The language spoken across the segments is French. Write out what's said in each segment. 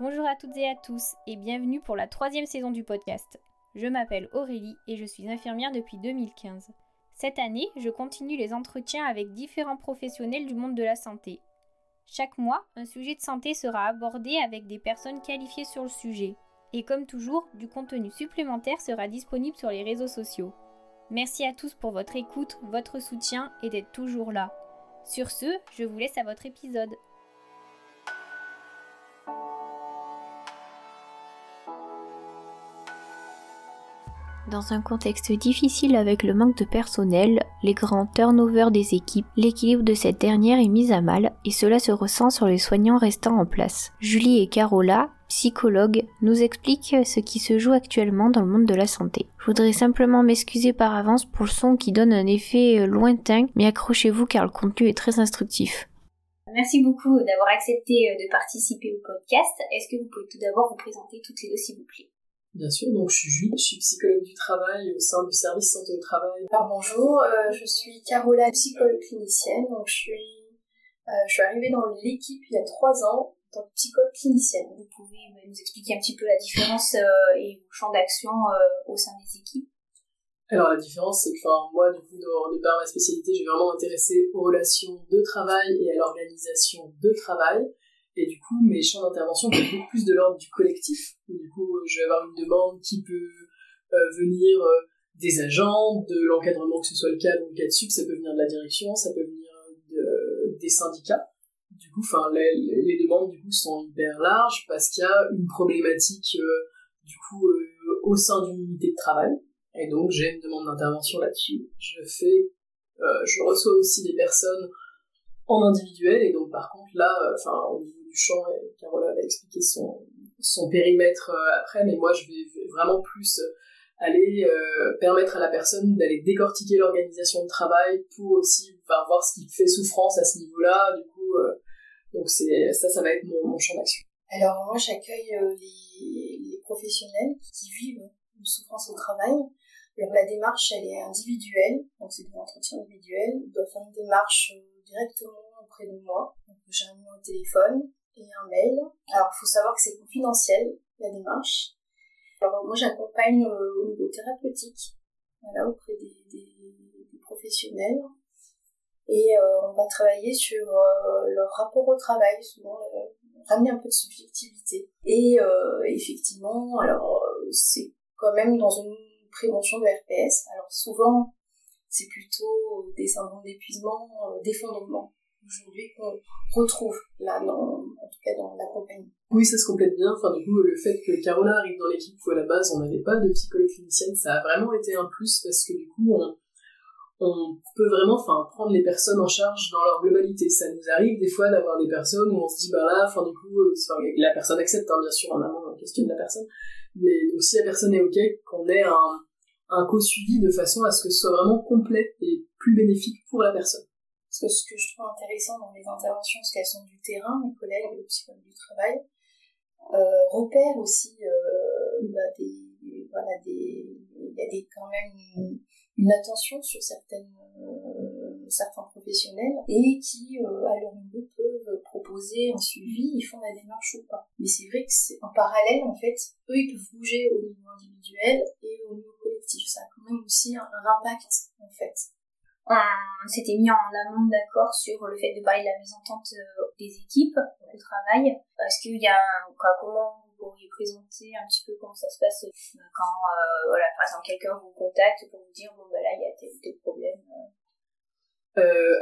Bonjour à toutes et à tous et bienvenue pour la troisième saison du podcast. Je m'appelle Aurélie et je suis infirmière depuis 2015. Cette année, je continue les entretiens avec différents professionnels du monde de la santé. Chaque mois, un sujet de santé sera abordé avec des personnes qualifiées sur le sujet. Et comme toujours, du contenu supplémentaire sera disponible sur les réseaux sociaux. Merci à tous pour votre écoute, votre soutien et d'être toujours là. Sur ce, je vous laisse à votre épisode. Dans un contexte difficile avec le manque de personnel, les grands turnovers des équipes, l'équilibre de cette dernière est mis à mal et cela se ressent sur les soignants restants en place. Julie et Carola, psychologues, nous expliquent ce qui se joue actuellement dans le monde de la santé. Je voudrais simplement m'excuser par avance pour le son qui donne un effet lointain, mais accrochez-vous car le contenu est très instructif. Merci beaucoup d'avoir accepté de participer au podcast. Est-ce que vous pouvez tout d'abord vous présenter toutes les deux s'il vous plaît? Bien sûr, donc je suis Julie, je suis psychologue du travail au sein du service santé au travail. Alors bonjour, euh, je suis Carola, psychologue clinicienne. Donc je suis, euh, je suis arrivée dans l'équipe il y a trois ans en tant que psychologue clinicienne. Vous pouvez nous expliquer un petit peu la différence euh, et vos champs d'action au sein des équipes alors la différence, c'est que enfin, moi, du coup, de, de par ma spécialité, j'ai vraiment intéressé aux relations de travail et à l'organisation de travail. Et du coup, mes champs d'intervention vont beaucoup plus de l'ordre du collectif. du coup, euh, je vais avoir une demande qui peut euh, venir euh, des agents, de l'encadrement, que ce soit le cadre ou le cadre sub, ça peut venir de la direction, ça peut venir de, des syndicats. Du coup, enfin, les, demandes du coup sont hyper larges parce qu'il y a une problématique du coup au sein d'une unité de travail. Et donc, j'ai une demande d'intervention là-dessus. Je fais, je reçois aussi des personnes en individuel et donc par contre là, enfin au et Carola va expliquer son, son périmètre euh, après, mais moi je vais vraiment plus euh, aller euh, permettre à la personne d'aller décortiquer l'organisation de travail pour aussi voir ce qui fait souffrance à ce niveau-là. Du coup, donc c'est ça, ça va être mon, champ d'action. Alors moi, j'accueille les, les, professionnels qui vivent une souffrance au travail. Alors la démarche, elle est individuelle, donc c'est des entretiens individuels. Ils doivent faire une démarche directement auprès de moi. Donc j'ai un numéro de téléphone, et un mail. Alors, il faut savoir que c'est confidentiel, la démarche. Alors, moi, j'accompagne euh, au niveau thérapeutique, voilà, auprès des, professionnels. Et euh, on va travailler sur euh, leur rapport au travail, souvent ramener un peu de subjectivité. Et effectivement, alors, c'est quand même dans une prévention de RPS. Alors, souvent, c'est plutôt des syndromes d'épuisement, d'effondrement aujourd'hui qu'on retrouve là, dans, en tout cas dans la compagnie. Oui, ça se complète bien. Enfin, du coup, le fait que Carola arrive dans l'équipe où à la base on n'avait pas de psychologue clinicienne, ça a vraiment été un plus parce que du coup, on, peut vraiment enfin, prendre les personnes en charge dans leur globalité. Ça nous arrive des fois d'avoir des personnes où on se dit, bah là, enfin, du coup, euh, la personne accepte, hein, bien sûr, en amont, on questionne la personne. Mais donc, si la personne est OK, qu'on ait un, un co-suivi de façon à ce que ce soit vraiment complet et plus bénéfique pour la personne. Parce que ce que je trouve intéressant dans les interventions, c'est qu'elles sont du terrain, mes collègues, les psychologues du travail, euh, repèrent aussi euh, bah, des, voilà, des, il y a des, quand même une, attention sur certaines, euh, certains professionnels et qui, à leur niveau, peuvent proposer un suivi, ils font la démarche ou pas. Mais c'est vrai que c'est en parallèle, en fait, eux, ils peuvent bouger au niveau individuel et au niveau collectif. Ça a quand même aussi un, un impact, en fait on s'était mis en amont d'accord sur le fait de parler de la mésentente euh, des équipes au travail. Est-ce qu'il y a quoi, comment vous pourriez présenter un petit peu comment ça se passe euh, quand euh, voilà par exemple quelqu'un vous contacte pour vous dire bon bah là il y a tel ou tel problème.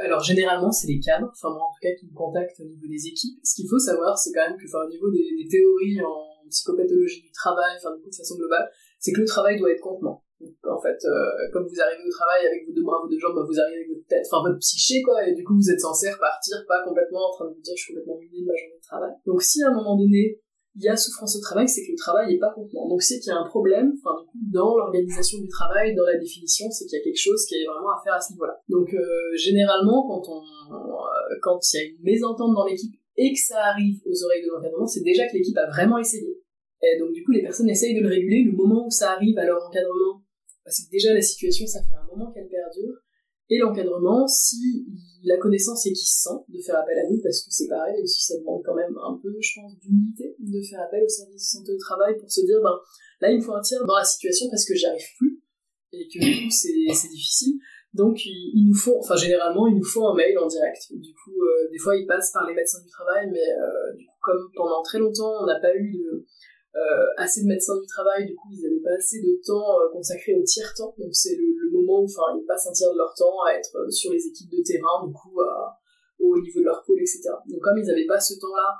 Alors généralement c'est les cadres, enfin moi en tout cas qui me contactent au niveau des équipes. Ce qu'il faut savoir c'est quand même que au niveau des, théories en psychopathologie du travail, enfin de façon globale, c'est que le travail doit être contenant en fait, euh, comme vous arrivez au travail avec vos deux bras, vos deux jambes, vous arrivez avec votre tête, enfin votre psyché, quoi, et du coup vous êtes censé repartir, pas complètement en train de vous dire je suis complètement ruiné de ma journée de travail. Donc si à un moment donné, il y a souffrance au travail, c'est que le travail n'est pas contenant. Donc c'est qu'il y a un problème, enfin du coup, dans l'organisation du travail, dans la définition, c'est qu'il y a quelque chose qui est vraiment à faire à ce niveau-là. Donc euh, généralement, quand on, euh, quand il y a une mésentente dans l'équipe et que ça arrive aux oreilles de l'encadrement, c'est déjà que l'équipe a vraiment essayé. Et donc du coup, les personnes essayent de le réguler. Le moment où ça arrive à leur encadrement, parce que déjà la situation, ça fait un moment qu'elle perdure. Et l'encadrement, si la connaissance est qui se sent de faire appel à nous, parce que c'est pareil aussi, ça demande quand même un peu je pense, d'humilité, de faire appel au service de santé au travail pour se dire, ben, là, il me faut un tiers dans la situation parce que j'y arrive plus et que du coup, c'est difficile. Donc, ils, nous font, enfin, généralement, ils nous font un mail en direct. Du coup, euh, des fois, ils passent par les médecins du travail, mais euh, du coup, comme pendant très longtemps, on n'a pas eu de, assez de médecins du travail, du coup, ils n'avaient pas assez de temps consacré au tiers-temps. Donc, c'est le, moment où, ils passent un tiers de leur temps à être sur les équipes de terrain, du coup, au niveau de leur pôle, etc. Donc, comme ils n'avaient pas ce temps-là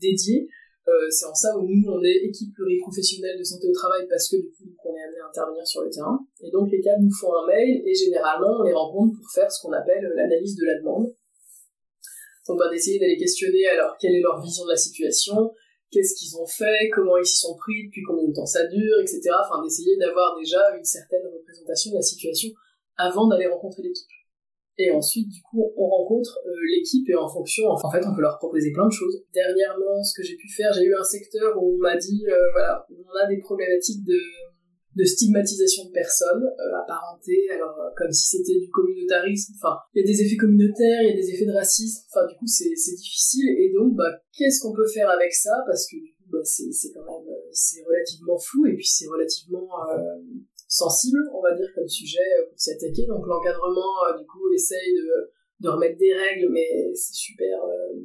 dédié, euh, c'est en ça où nous, on est équipe pluriprofessionnelle de santé au travail parce que du coup, on est amené à intervenir sur le terrain. Et donc, les cadres nous font un mail et généralement, on les rencontre pour faire ce qu'on appelle l'analyse de la demande. Donc, va d'essayer d'aller questionner alors quelle est leur vision de la situation, qu'est-ce qu'ils ont fait, comment ils s'y sont pris, depuis combien de temps ça dure, etc. Enfin, d'essayer d'avoir déjà une certaine représentation de la situation avant d'aller rencontrer l'équipe. Et ensuite, du coup, on rencontre euh, l'équipe et en fonction, en fait, on peut leur proposer plein de choses. Dernièrement, ce que j'ai pu faire, j'ai eu un secteur où on m'a dit, euh, voilà, on a des problématiques de, de stigmatisation de personnes euh, apparentées, alors comme si c'était du communautarisme. Enfin, il y a des effets communautaires, il y a des effets de racisme. Enfin, du coup, c'est difficile. Et donc, bah, qu'est-ce qu'on peut faire avec ça? Parce que du coup, bah, c'est quand même, c'est relativement flou et puis c'est relativement sensible, on va dire, comme sujet euh, pour s'y attaquer. Donc l'encadrement, euh, du coup, essaye de, de remettre des règles, mais c'est super, euh,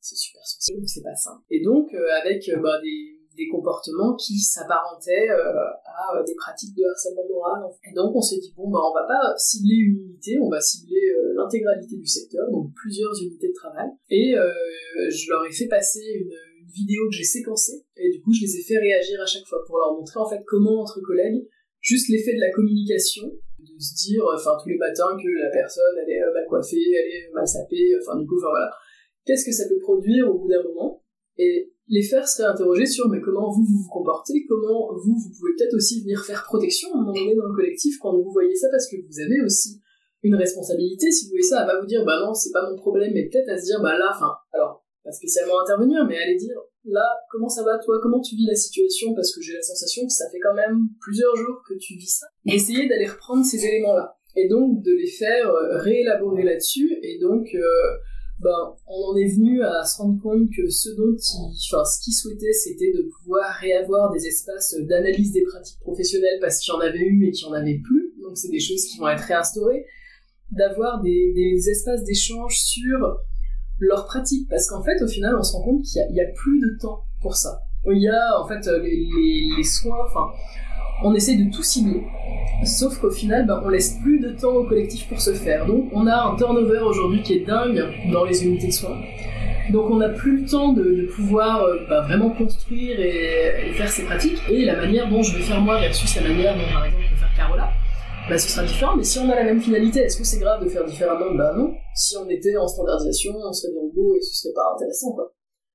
c'est super sensible, donc c'est pas simple. Et donc avec bah, des, des comportements qui s'apparentaient à des pratiques de harcèlement moral. Et donc on s'est dit bon bah on va pas cibler une unité, on va cibler l'intégralité du secteur, donc plusieurs unités de travail. Et je leur ai fait passer une, vidéo que j'ai séquencée et du coup je les ai fait réagir à chaque fois pour leur montrer en fait comment entre collègues juste l'effet de la communication, de se dire, enfin, tous les matins que la personne, elle est euh, mal coiffée, elle est mal sapée, enfin, du coup, enfin, voilà. Qu'est-ce que ça peut produire au bout d'un moment? Et les faire se réinterroger sur, mais comment vous, vous comportez, comment vous, vous pouvez peut-être aussi venir faire protection à un moment donné dans le collectif quand vous voyez ça, parce que vous avez aussi une responsabilité. Si vous voyez ça, à pas vous dire, bah non, c'est pas mon problème, mais peut-être à se dire, bah là, enfin, alors, pas spécialement intervenir, mais aller dire, là, comment ça va toi Comment tu vis la situation Parce que j'ai la sensation que ça fait quand même plusieurs jours que tu vis ça. Essayer d'aller reprendre ces éléments-là. Et donc de les faire euh, réélaborer là-dessus. Et donc, euh, ben, on en est venu à se rendre compte que ce dont enfin, ce qu'ils souhaitaient, c'était de pouvoir réavoir des espaces d'analyse des pratiques professionnelles parce qu'il y en avait eu mais qu'il n'y en avait plus. Donc c'est des choses qui vont être réinstaurées. D'avoir des, espaces d'échange sur leur pratique, parce qu'en fait, au final, on se rend compte qu'il n'y a, plus de temps pour ça. Il y a, en fait, les, les, soins, enfin, on essaie de tout cibler, sauf qu'au final, ben, on laisse plus de temps au collectif pour se faire. Donc, on a un turnover aujourd'hui qui est dingue dans les unités de soins. Donc on n'a plus le temps de, pouvoir euh, ben, vraiment construire et, faire ces pratiques et la manière dont je vais faire moi versus la manière dont par exemple peut faire Carola bah, ce sera différent, mais si on a la même finalité, est-ce que c'est grave de faire différemment? Bah non. Si on était en standardisation, on serait des robots et ce serait pas intéressant, quoi.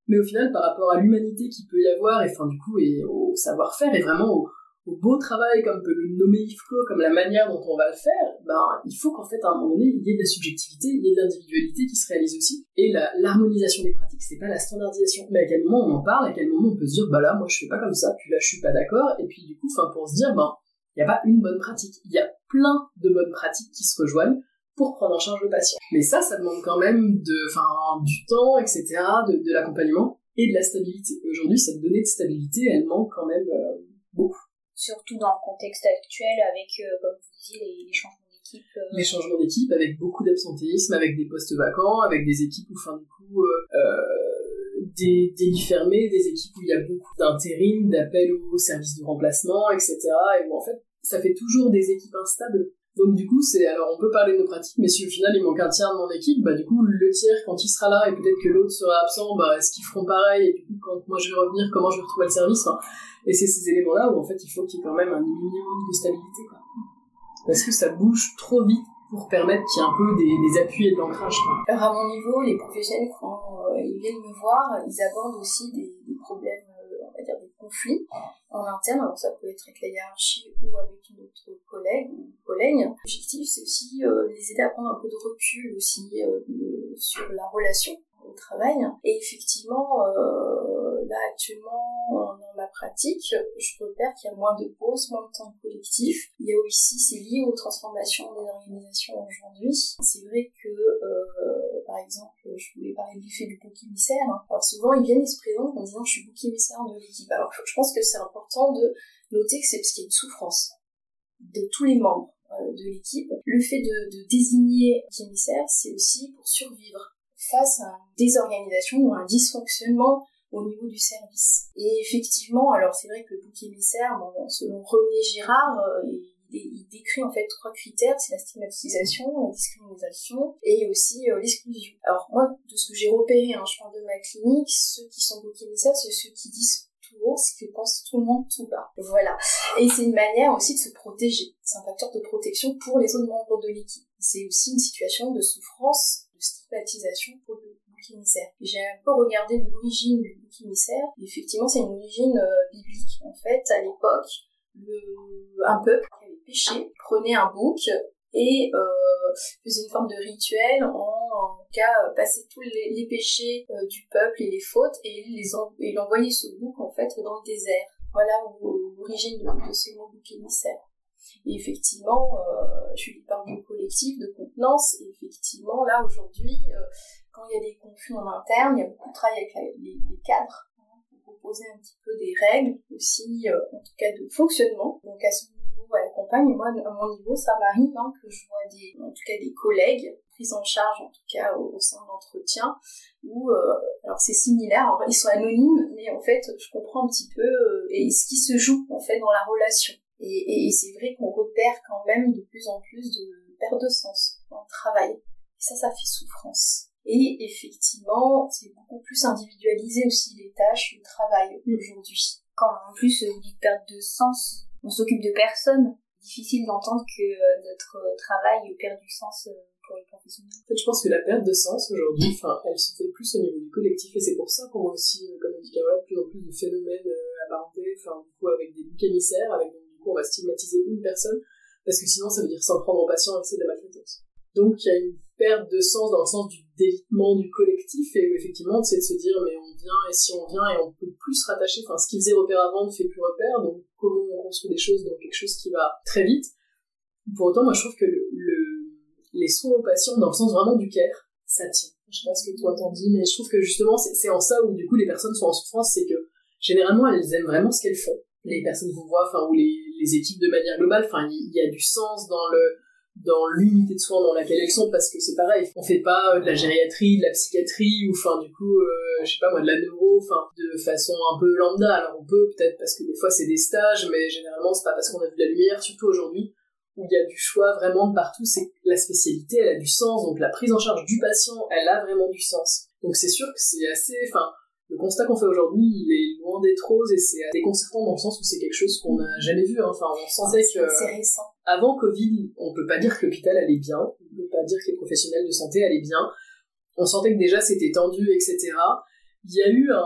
Mais au final, par rapport à l'humanité qu'il peut y avoir, et enfin du coup, et au savoir-faire, et vraiment au, beau travail, comme peut le nommer Yves comme la manière dont on va le faire, bah, il faut qu'en fait, à un moment donné, il y ait de la subjectivité, il y ait de l'individualité qui se réalise aussi. Et l'harmonisation des pratiques, c'est pas la standardisation. Mais à quel moment on en parle, à quel moment on peut se dire, bah là, moi je fais pas comme ça, puis là je suis pas d'accord, et puis du coup, enfin, pour se dire, bah, il n'y a pas une bonne pratique. Il y a plein de bonnes pratiques qui se rejoignent pour prendre en charge le patient. Mais ça, ça demande quand même de, enfin, du temps, etc., de, de l'accompagnement et de la stabilité. Aujourd'hui, cette donnée de stabilité, elle manque quand même euh, beaucoup. Surtout dans le contexte actuel avec, euh, comme vous disiez, les, changements d'équipe. Euh. Les changements d'équipe avec beaucoup d'absentéisme, avec des postes vacants, avec des équipes où, fin du coup, des, des lits fermés, des équipes où il y a beaucoup d'intérim, d'appels au service de remplacement, etc. Et où en fait, ça fait toujours des équipes instables. Donc du coup, c'est alors on peut parler de nos pratiques, mais si au final il manque un tiers de mon équipe, bah du coup le tiers quand il sera là et peut-être que l'autre sera absent, bah est-ce qu'ils feront pareil? Et du coup quand moi je vais revenir, comment je vais retrouver le service? Et c'est ces éléments-là où en fait il faut qu'il y ait quand même un minimum de stabilité, quoi. Parce que ça bouge trop vite pour permettre qu'il y ait un peu des, appuis et de l'ancrage. Alors à mon niveau, les professionnels quand euh, ils viennent me voir, ils abordent aussi des problèmes, euh, conflits en interne, alors ça peut être avec la hiérarchie ou avec une autre collègue ou collègue. L'objectif, c'est aussi euh, les aider à prendre un peu de recul aussi euh, sur la relation au travail. Et effectivement, euh, là actuellement, dans ma pratique, je repère qu'il y a moins de pauses, moins de temps collectif. Il y a aussi, c'est lié aux transformations des organisations aujourd'hui. C'est vrai que, par exemple, je voulais parler de l'effet du bouc émissaire. Hein. Alors souvent, ils viennent et se présentent en disant je suis bouc émissaire de l'équipe. Alors je pense que c'est important de noter que c'est parce qu'il y a une souffrance de tous les membres euh, de l'équipe. Le fait de, désigner bouc émissaire, c'est aussi pour survivre face à une désorganisation ou un dysfonctionnement au niveau du service. Et effectivement, alors c'est vrai que le bouc émissaire, selon René Girard, euh, il, décrit en fait trois critères, c'est la stigmatisation, la discrimination et aussi euh, l'exclusion. Alors moi, de ce que j'ai repéré, hein, je parle de ma clinique, ceux qui sont bouc émissaires, c'est ceux qui disent tout haut ce que pense tout le monde tout bas. Voilà. Et c'est une manière aussi de se protéger. C'est un facteur de protection pour les autres membres de l'équipe. C'est aussi une situation de souffrance, de stigmatisation pour le bouc émissaire. J'ai un peu regardé l'origine du bouc émissaire. Effectivement, c'est une origine euh, biblique. En fait, à l'époque, un peuple péché prenait un bouc et euh, une forme de rituel en, en cas passer tous les, péchés euh, du peuple et les fautes et les en, ce bouc en fait dans le désert. Voilà l'origine de, ce mot bouc émissaire. Et effectivement, euh, je lui parle de collectif, de contenance, et effectivement, là, aujourd'hui, euh, quand il y a des conflits en interne, il y a beaucoup de travail avec les, les cadres, poser un petit peu des règles aussi, en tout cas de fonctionnement. Donc à ce accompagne. Moi, à mon niveau, ça m'arrive hein, que je vois des, en tout cas des collègues pris en charge, en tout cas au, sein de l'entretien, où euh, alors c'est similaire. ils sont anonymes, mais en fait, je comprends un petit peu euh, et ce qui se joue en fait dans la relation. Et, et c'est vrai qu'on repère quand même de plus en plus de perte de sens dans le travail. Et ça, ça fait souffrance. Et effectivement, c'est beaucoup plus individualisé aussi les tâches, le travail mm. aujourd'hui. Quand en plus vous dites perte de sens, on s'occupe de personne. Difficile d'entendre que euh, notre travail perd du sens euh, pour les professionnels. En je pense que la perte de sens aujourd'hui, enfin, elle se fait plus au niveau du collectif et c'est pour ça qu'on voit aussi, euh, comme dit Carola, plus en plus de phénomènes apparentés, enfin, du coup, avec des boucs émissaires, avec donc, du coup, on va stigmatiser une personne parce que sinon, ça veut dire s'en prendre au patient et c'est de la maltraitance. Donc, il y a une perte de sens dans le sens du délitement du collectif et effectivement c'est de se dire mais on vient et si on vient et on peut plus se rattacher enfin ce qui faisait repère avant ne fait plus repère donc comment on construit des choses dans quelque chose qui va très vite. Pour autant moi je trouve que le, les soins aux patients dans le sens vraiment du care ça tient. Je sais pas ce que toi t'en dis mais je trouve que justement c'est en ça où du coup les personnes sont en souffrance c'est que généralement elles aiment vraiment ce qu'elles font. Les personnes qu'on voit enfin ou les équipes de manière globale enfin il y a du sens dans le dans l'unité de soins dans laquelle elles sont parce que c'est pareil on fait pas euh, de la gériatrie de la psychiatrie ou enfin du coup euh, je sais pas moi de la neuro enfin de façon un peu lambda alors on peut peut-être parce que des fois c'est des stages mais généralement c'est pas parce qu'on a vu de la lumière surtout aujourd'hui où il y a du choix vraiment de partout c'est la spécialité elle a du sens donc la prise en charge du patient elle a vraiment du sens donc c'est sûr que c'est assez enfin le constat qu'on fait aujourd'hui, il est loin d'être rose et c'est déconcertant dans le sens où c'est quelque chose qu'on n'a jamais vu. Hein. Enfin, on sentait que c'est récent. Avant Covid, on peut pas dire que l'hôpital allait bien, on peut pas dire que les professionnels de santé allaient bien. On sentait que déjà c'était tendu, etc. Il y a eu un,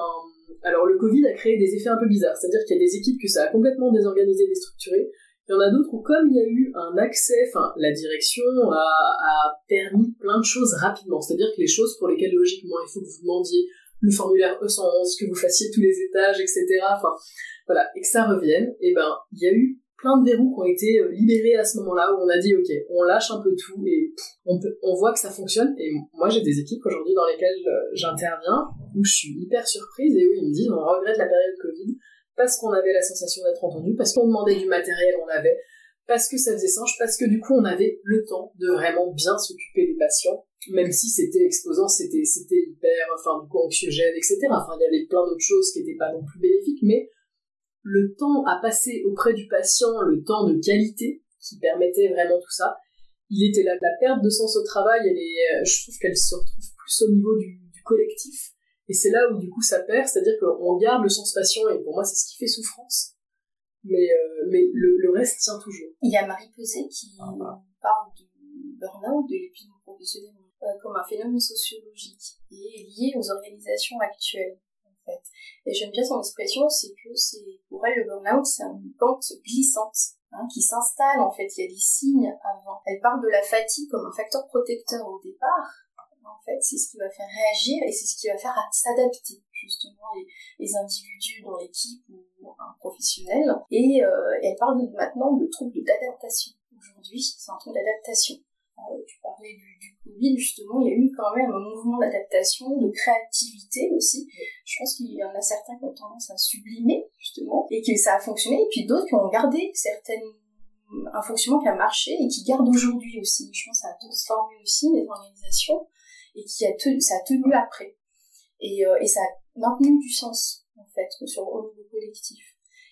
alors le Covid a créé des effets un peu bizarres, c'est-à-dire qu'il y a des équipes que ça a complètement désorganisé, déstructuré. Il y en a d'autres où comme il y a eu un accès, enfin la direction a, permis plein de choses rapidement, c'est-à-dire que les choses pour lesquelles logiquement il faut que vous demandiez le formulaire E111, que vous fassiez tous les étages, etc. Enfin, voilà, et que ça revienne, et ben, il y a eu plein de verrous qui ont été euh, libérés à ce moment-là, où on a dit, ok, on lâche un peu tout, et on, voit que ça fonctionne, et moi j'ai des équipes aujourd'hui dans lesquelles euh, j'interviens, où je suis hyper surprise, et où ils me disent, on regrette la période Covid, parce qu'on avait la sensation d'être entendu, parce qu'on demandait du matériel, on avait, parce que ça faisait sens, parce que du coup on avait le temps de vraiment bien s'occuper des patients, même si c'était exposant, c'était c'était hyper, enfin du coup anxiogène, etc. Enfin il y avait plein d'autres choses qui n'étaient pas non plus bénéfiques, mais le temps à passer auprès du patient, le temps de qualité qui permettait vraiment tout ça, il était là. La perte de sens au travail, elle est, euh, je trouve qu'elle se retrouve plus au niveau du, collectif, et c'est là où du coup ça perd, c'est-à-dire qu'on garde le sens patient, et pour moi c'est ce qui fait souffrance, mais euh, mais le, reste tient toujours. Il y a Marie Peset qui ah, bah. parle du burn-out, de l'épuisement professionnel euh, comme un phénomène sociologique et est lié aux organisations actuelles. Et j'aime bien son expression, c'est que c'est pour elle le burn-out, c'est une pente glissante hein, qui s'installe en fait. Il y a des signes avant. Elle parle de la fatigue comme un facteur protecteur au départ. En fait, c'est ce qui va faire réagir et c'est ce qui va faire s'adapter justement les, individus dans l'équipe ou un professionnel. Et euh, elle parle maintenant de troubles d'adaptation. Aujourd'hui, c'est un trouble d'adaptation tu parlais du, Covid, justement, il y a eu quand même un mouvement d'adaptation, de créativité aussi. Je pense qu'il y en a certains qui ont tendance à sublimer, justement, et que ça a fonctionné, et puis d'autres qui ont gardé certaines un fonctionnement qui a marché et qui garde aujourd'hui aussi. Je pense que ça a transformé aussi les organisations et qui a tenu, ça a tenu après. Et, euh, ça a maintenu du sens, en fait, sur, au niveau collectif.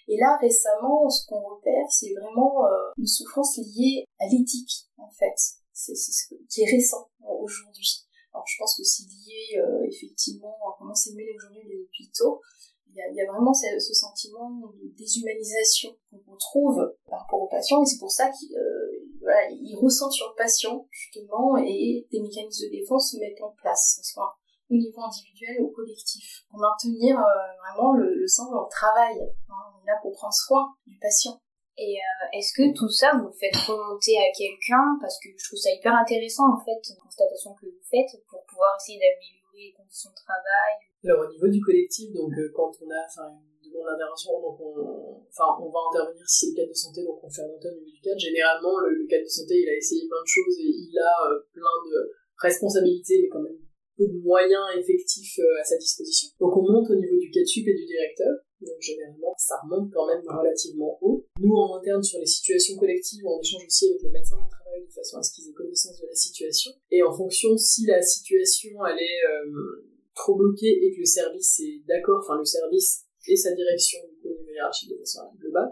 Et là, récemment, ce qu'on repère, c'est vraiment euh, une souffrance liée à l'éthique, en fait. C'est ce qui est récent aujourd'hui. Alors, je pense que c'est lié, euh, effectivement, à comment c'est mené aujourd'hui les hôpitaux. Il y, a, vraiment ce, ce, sentiment de déshumanisation qu'on retrouve par rapport aux patients, et c'est pour ça qu'il euh, voilà, il ressent sur le patient, justement, et des mécanismes de défense se mettent en place, soit au niveau individuel ou collectif, pour maintenir euh, vraiment le, le sens dans le travail. Hein, on est pour prendre soin du patient. Et euh, est-ce que tout ça, vous le faites remonter à quelqu'un? Parce que je trouve ça hyper intéressant, en fait, une constatation que vous faites, pour pouvoir essayer d'améliorer les conditions de travail. Alors, au niveau du collectif, donc, euh, quand on a une demande d'intervention, donc on, va intervenir si c'est le cadre de santé, donc on fait remonter au niveau du cadre. Généralement, le, le cadre de santé, il a essayé plein de choses et il a euh, plein de responsabilités, mais quand même peu de moyens effectifs à sa disposition. Donc on monte au niveau du CATSUP et du directeur, donc généralement ça remonte quand même relativement haut. Nous en interne sur les situations collectives, on échange aussi avec les médecins du travail de façon à ce qu'ils aient connaissance de la situation. Et en fonction si la situation elle est euh, trop bloquée et que le service est d'accord, enfin le service et sa direction du coup au niveau hiérarchique de façon globale,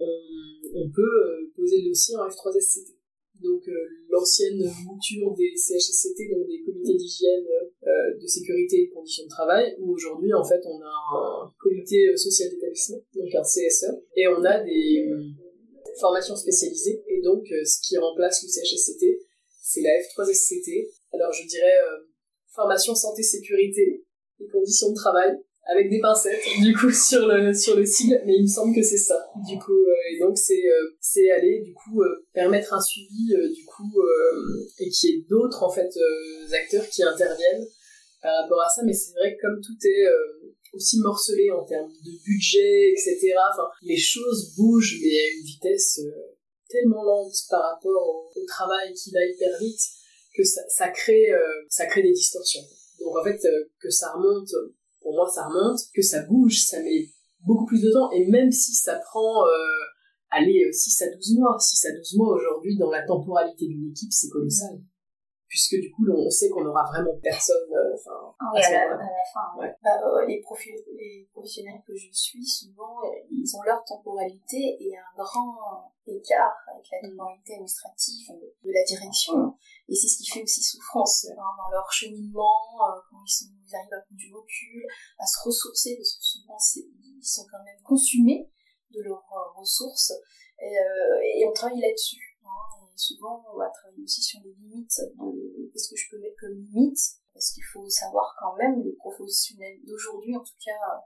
on, peut euh, poser le dossier en F3SCT donc euh, l'ancienne mouture des CHSCT, donc des comités d'hygiène, de sécurité et conditions de travail, où aujourd'hui en fait on a un comité social d'établissement, donc un CSE, et on a des euh, formations spécialisées, et donc ce qui remplace le CHSCT, c'est la F3SCT. Alors je dirais formation santé sécurité et conditions de travail, avec des pincettes du coup sur le sur le sigle mais il me semble que c'est ça du coup euh, et donc c'est euh, aller du coup euh, permettre un suivi du coup et qu'il y ait d'autres en fait acteurs qui interviennent par rapport à ça mais c'est vrai que comme tout est aussi morcelé en termes de budget etc les choses bougent mais à une vitesse tellement lente par rapport au, travail qui va hyper vite que ça, crée ça crée des distorsions donc en fait que ça remonte pour moi ça remonte, que ça bouge, ça met beaucoup plus de temps, et même si ça prend, euh, allez, 6 à 12 mois, 6 à 12 mois aujourd'hui dans la temporalité d'une équipe, c'est colossal. Puisque du coup, on sait qu'on aura vraiment personne, euh, enfin, ah oui, à, la, à, la, fin. Ouais. Bah, euh, les, professionnels que je suis, souvent, ils ont leur temporalité et un grand écart avec la temporalité administrative de la direction. Et c'est ce qui fait aussi souffrance hein, dans leur cheminement, euh, quand ils, sont, ils arrivent à prendre du recul, à se ressourcer, parce que souvent ils sont quand même consumés de leurs euh, ressources. Et, euh, et, on travaille là-dessus. Hein, et souvent, on va travailler aussi sur les limites de qu'est-ce que je peux mettre comme limite, parce qu'il faut savoir quand même, les professionnels d'aujourd'hui, en tout cas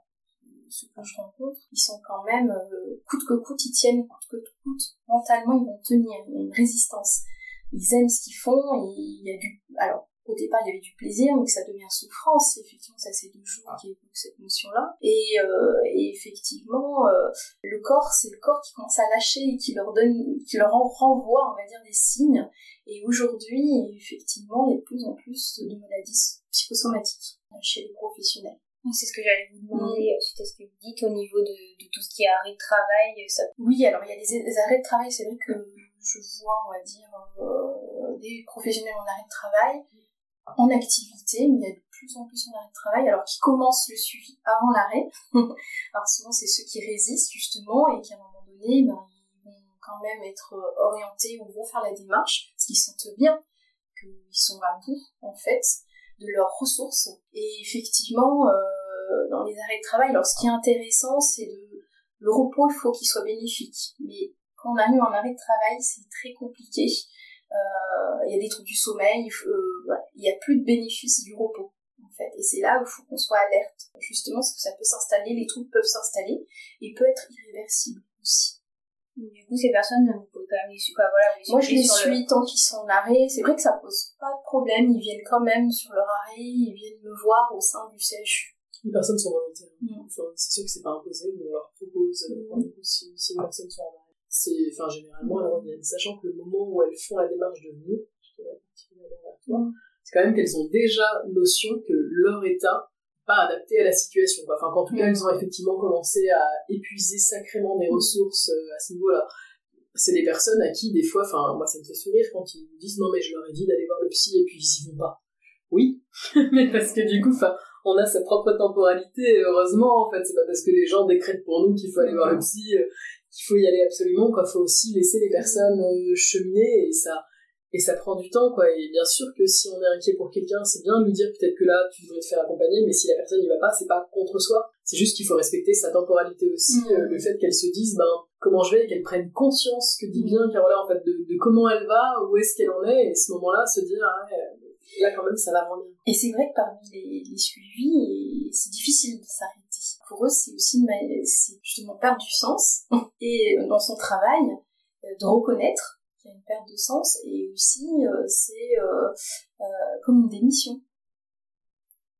ceux que je rencontre, ils sont quand même, euh, coûte que coûte, ils tiennent coûte que coûte. Mentalement, ils vont tenir, il y a une résistance ils aiment ce qu'ils font et il y a du alors au départ il y avait du plaisir mais que ça devient souffrance. Effectivement ça c'est deux jours qui évoquent cette notion là et, euh, et effectivement euh, le corps c'est le corps qui commence à lâcher et qui leur donne qui leur renvoie on va dire des signes. Et aujourd'hui effectivement il y a de plus en plus de maladies psychosomatiques chez les professionnels. C'est ce que j'allais vous demander. Mmh. suite à ce que vous dites au niveau de, de tout ce qui est arrêt de travail. Ça... Oui, alors il y a des, des arrêts de travail, c'est vrai que je vois, on va dire, euh, des professionnels en arrêt de travail, en activité, mais il y a de plus en plus en arrêt de travail, alors qui commencent le suivi avant l'arrêt. alors souvent, c'est ceux qui résistent, justement, et qui, à un moment donné, ben, ils vont quand même être orientés ou vont faire la démarche, parce qu'ils sentent bien qu'ils sont à bout, en fait, de leurs ressources. Et effectivement, euh, dans les arrêts de travail, alors ce qui est intéressant, c'est de le repos, il faut qu'il soit bénéfique. Mais quand on arrive en arrêt de travail, c'est très compliqué. Euh, il y a des troubles du sommeil, euh, il n'y a plus de bénéfice du repos. En fait. Et c'est là où il faut qu'on soit alerte, justement, parce que ça peut s'installer, les troubles peuvent s'installer, et peut être irréversible aussi. Du coup, ces personnes, vous pouvez quand même les suivre. Voilà, Moi, je les suis tant qu'ils sont en arrêt. C'est vrai que ça pose pas de problème. Ils viennent quand même sur leur arrêt. Ils viennent me voir au sein du CHU. Les personnes sont volontaires. Mm. Enfin, c'est sûr que c'est pas imposé, mais on leur propose, mm. si, si les personnes sont en arrêt c'est, enfin, généralement, elles reviennent, sachant que le moment où elles font la démarche de venir, c'est quand même qu'elles ont déjà notion que leur état pas adapté à la situation. Enfin, qu'en tout cas, elles ont effectivement commencé à épuiser sacrément des ressources à ce niveau-là. C'est des personnes à qui des fois, enfin moi ça me fait sourire quand ils me disent non mais je leur ai dit d'aller voir le psy et puis ils y vont pas. Oui, mais parce que du coup, enfin on a sa propre temporalité, heureusement en fait, c'est pas parce que les gens décrètent pour nous qu'il faut aller voir le psy, euh, qu'il faut y aller absolument, quoi, faut aussi laisser les personnes euh, cheminer et ça et ça prend du temps quoi et bien sûr que si on est inquiet pour quelqu'un c'est bien de lui dire peut-être que là tu devrais te faire accompagner mais si la personne n'y va pas c'est pas contre soi c'est juste qu'il faut respecter sa temporalité aussi mmh. euh, le fait qu'elle se dise ben comment je vais, qu'elle prenne conscience que dit bien Carola en fait de, de comment elle va, où est-ce qu'elle en est, et ce moment-là se dire ah ouais, là quand même ça va vraiment bien. Et c'est vrai que parmi les, les suivis, c'est difficile de s'arrêter. Pour eux, c'est aussi justement perdre du sens et euh, dans son travail euh, de reconnaître qu'il y a une perte de sens et aussi euh, c'est comme une démission.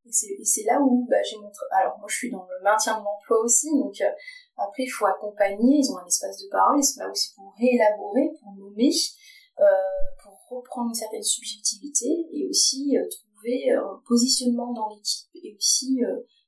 Et c'est là où bah, j'ai montré. Alors moi je suis dans le maintien de l'emploi aussi, donc après, il faut accompagner, ils ont un espace de parole, ils sont là aussi pour réélaborer, pour nommer, pour reprendre une certaine subjectivité et aussi trouver un positionnement dans l'équipe et aussi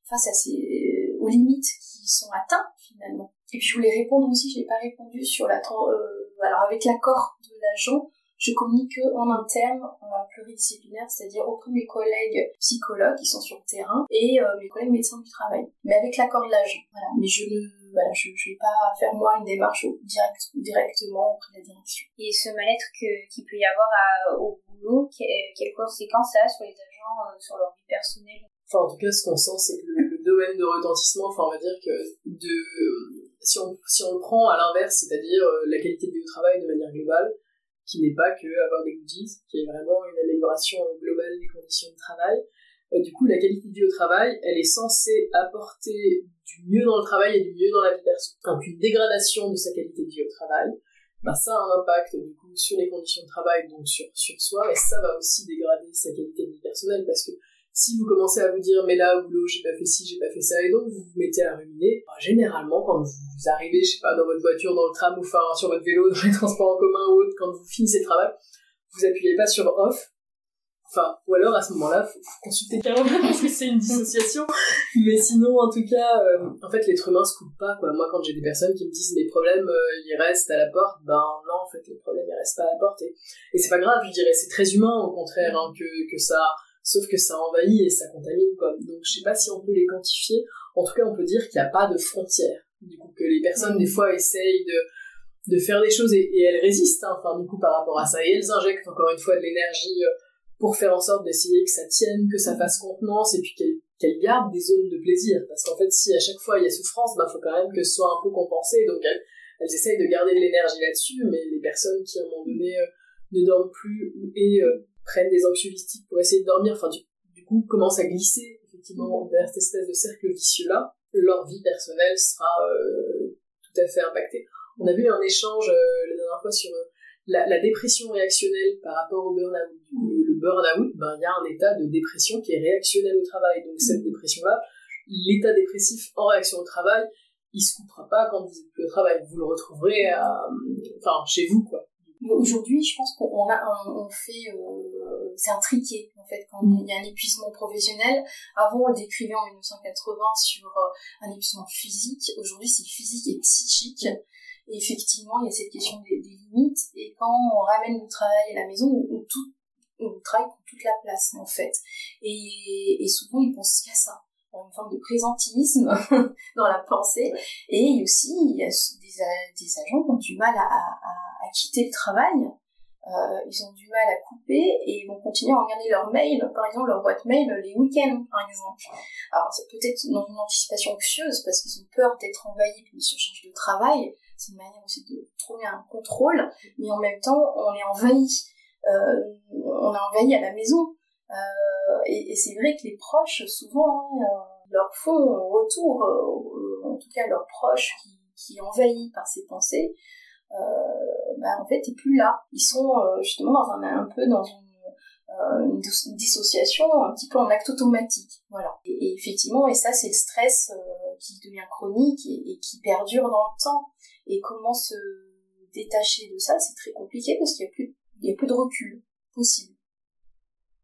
face à ces, aux limites qui sont atteintes finalement. Et puis je voulais répondre aussi, je n'ai pas répondu sur la... alors avec l'accord de l'agent, je communique en interne, en pluridisciplinaire, c'est-à-dire auprès de mes collègues psychologues qui sont sur le terrain et mes collègues médecins du travail, mais avec l'accord de l'agent. Voilà. Mais je ne voilà, je ne vais pas faire moi une démarche direct, directement auprès de la direction. Et ce mal-être qu'il peut y avoir au boulot, quelles conséquences ça a sur les agents, euh, sur leur vie personnelle? Enfin, en tout cas, ce qu'on sent, c'est que le, domaine de retentissement, enfin, on va dire que de, si on, si on le prend à l'inverse, c'est-à-dire euh, la qualité de vie au travail de manière globale, qui n'est pas que avoir des goodies, qui est vraiment une amélioration globale des conditions de travail, euh, du coup, la qualité de vie au travail, elle est censée apporter du mieux dans le travail et du mieux dans la vie perso. Donc, une dégradation de sa qualité de vie au travail, bah, ça a un impact, du coup, sur les conditions de travail, donc sur, sur soi, et ça va aussi dégrader sa qualité de vie personnelle, parce que si vous commencez à vous dire, mais là, au boulot, j'ai pas fait ci, j'ai pas fait ça, et donc vous vous mettez à ruminer, bah, généralement, quand vous arrivez, je sais pas, dans votre voiture, dans le tram, ou enfin, sur votre vélo, dans les transports en commun ou autre, quand vous finissez le travail, vous appuyez pas sur off, Enfin, ou alors à ce moment-là, faut, consulter Caroline parce que c'est une dissociation. Mais sinon, en tout cas, euh, en fait, l'être humain se coupe pas, quoi. Moi, quand j'ai des personnes qui me disent mes problèmes, euh, ils restent à la porte, ben non, en fait, les problèmes, ils restent pas à la porte. Et, c'est pas grave, je dirais, c'est très humain, au contraire, hein, que, que ça, sauf que ça envahit et ça contamine, quoi. Donc, je sais pas si on peut les quantifier. En tout cas, on peut dire qu'il n'y a pas de frontières. Du coup, que les personnes, des fois, essayent de, de faire des choses et, elles résistent, hein. enfin, du coup, par rapport à ça. Et elles injectent encore une fois de l'énergie, euh, pour faire en sorte d'essayer que ça tienne, que ça fasse contenance et puis qu'elle garde des zones de plaisir. Parce qu'en fait, si à chaque fois il y a souffrance, bah faut quand même que ce soit un peu compensé. Donc elles, elles essayent de garder de l'énergie là-dessus, mais les personnes qui à un moment donné euh, ne dorment plus et euh, prennent des anxiolytiques pour essayer de dormir, enfin du, coup commencent à glisser effectivement vers cette espèce de cercle vicieux-là, leur vie personnelle sera euh, tout à fait impactée. On a vu un échange la dernière fois sur la, la, dépression réactionnelle par rapport au burn-out. Le, burn-out, ben, il y a un état de dépression qui est réactionnel au travail. Donc cette dépression-là, l'état dépressif en réaction au travail, il se coupera pas quand vous êtes plus au travail. Vous le retrouverez à, enfin, chez vous, quoi. Aujourd'hui, je pense qu'on a, on, fait, euh, c'est un triqué en fait quand il y a un épuisement professionnel. Avant, on le décrivait en 1980 sur euh, un épuisement physique. Aujourd'hui, c'est physique et psychique effectivement, il y a cette question des, limites. Et quand on ramène le travail à la maison, on, tout, on travaille pour toute la place, en fait. Et, souvent, ils pensent qu'à ça une forme de présentisme dans la pensée. Et aussi, il y a des, des agents qui ont du mal à, à, à quitter le travail. Euh, ils ont du mal à couper et ils vont continuer à regarder leur mail, par exemple leur boîte mail les week-ends, par exemple. Alors c'est peut-être dans une anticipation anxieuse parce qu'ils ont peur d'être envahis par une surcharge de travail, c'est une manière aussi de trouver un contrôle, mais en même temps, on est envahi. Euh, on est envahi à la maison. Euh, et, c'est vrai que les proches, souvent, hein, euh, leur font retour, en tout cas leurs proches qui, qui envahis par ces pensées, bah, en fait, et plus là. Ils sont justement dans un, un peu dans une, dissociation un petit peu en acte automatique. Voilà. Et, effectivement, et ça, c'est le stress qui devient chronique et, qui perdure dans le temps. Et comment se détacher de ça, c'est très compliqué parce qu'il n'y a, plus, il y a plus de recul. possible.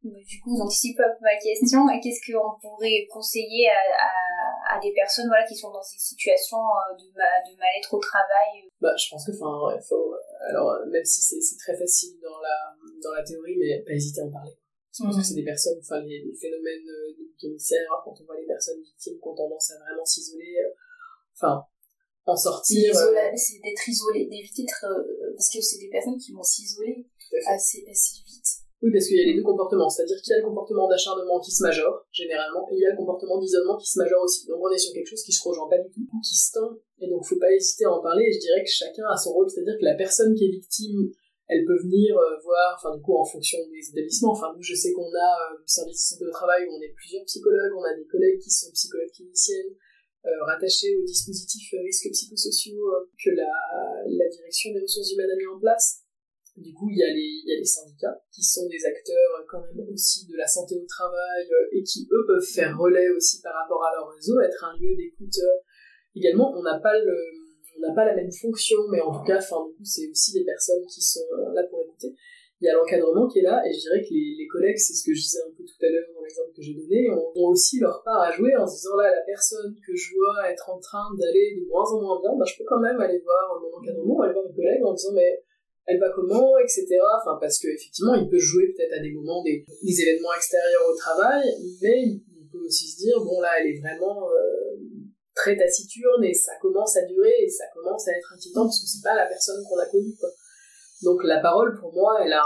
Bah, du coup, vous anticipez un peu ma question. Qu'est-ce qu'on pourrait conseiller à, à, des personnes voilà, qui sont dans ces situations euh, de, de mal-être au travail? Euh? bah, Je pense que, enfin, faut, alors, même si c'est très facile dans la, dans la théorie, mais pas hésiter à en parler. Je pense que c'est des personnes, enfin, les, phénomènes euh, émissaires, quand on voit les personnes victimes qui ont tendance à vraiment s'isoler, enfin, en sortir. C'est d'être isolé, d'éviter d'être, parce que c'est des personnes qui vont s'isoler assez, assez vite oui, parce qu'il y a les deux comportements, c'est-à-dire qu'il y a le comportement d'acharnement qui se majore, généralement, et il y a le comportement d'isolement qui se majore aussi. Donc on est sur quelque chose qui se rejoint pas du tout, qui se tend, et donc faut pas hésiter à en parler, et je dirais que chacun a son rôle, c'est-à-dire que la personne qui est victime, elle peut venir euh, voir, enfin du coup en fonction des établissements, enfin nous je sais qu'on a euh, service de santé au travail où on est plusieurs psychologues, on a des collègues qui sont psychologues cliniciennes, euh, rattachés aux dispositifs risques psychosociaux que la, la direction des ressources humaines a mis en place. Du coup, il y, a les, il y a les syndicats qui sont des acteurs euh, quand même aussi de la santé au travail euh, et qui, eux, peuvent faire relais aussi par rapport à leur réseau, être un lieu d'écoute. Euh, également, on n'a pas pas la même fonction, mais en tout cas, enfin, du coup, c'est aussi des personnes qui sont là pour écouter. Il y a l'encadrement qui est là, et je dirais que les, les collègues, c'est ce que je disais un peu tout à l'heure dans l'exemple que j'ai donné, ont, aussi leur part à jouer en se disant là, la personne que je vois être en train d'aller de moins en moins bien, bah, je peux quand même aller voir mon encadrement, aller voir mes collègues en disant mais elle va comment, etc. Enfin, parce qu'effectivement, il peut jouer peut-être à des moments des, événements extérieurs au travail, mais il peut aussi se dire, bon là, elle est vraiment euh, très taciturne et ça commence à durer et ça commence à être inquiétant parce que c'est pas la personne qu'on a connue. Donc la parole, pour moi, elle a,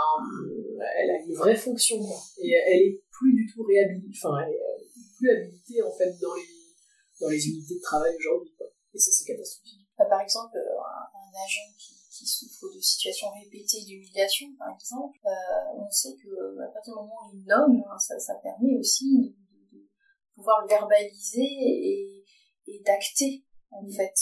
elle a une vraie fonction, quoi. Et elle est plus du tout réhabilitée, enfin, elle est plus habilitée, en fait, dans les, dans les unités de travail aujourd'hui, quoi. Et ça, c'est catastrophique. Bah, par exemple, euh, un agent qui qui souffrent de situations répétées d'humiliation, par exemple, euh, on sait que à partir du moment où il nomme, hein, ça, ça permet aussi de, de, pouvoir le verbaliser et, et d'acter en fait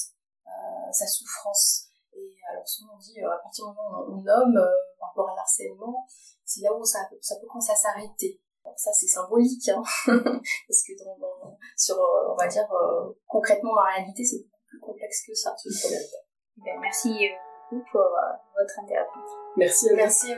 euh, sa souffrance. Et alors souvent on dit euh, à partir du moment où on nomme euh, par rapport à l'harcèlement, c'est là où ça, ça peut commencer à s'arrêter. Ça c'est symbolique, hein, parce que dans, dans, sur, on va dire concrètement dans la réalité c'est beaucoup plus complexe que ça. C'est le Ben, merci pour euh, votre interview. Merci à Merci.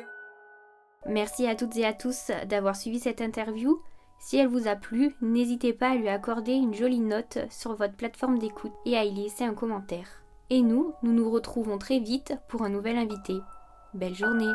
Merci à toutes et à tous d'avoir suivi cette interview. Si elle vous a plu, n'hésitez pas à lui accorder une jolie note sur votre plateforme d'écoute et à y laisser un commentaire. Et nous, nous nous retrouvons très vite pour un nouvel invité. Belle journée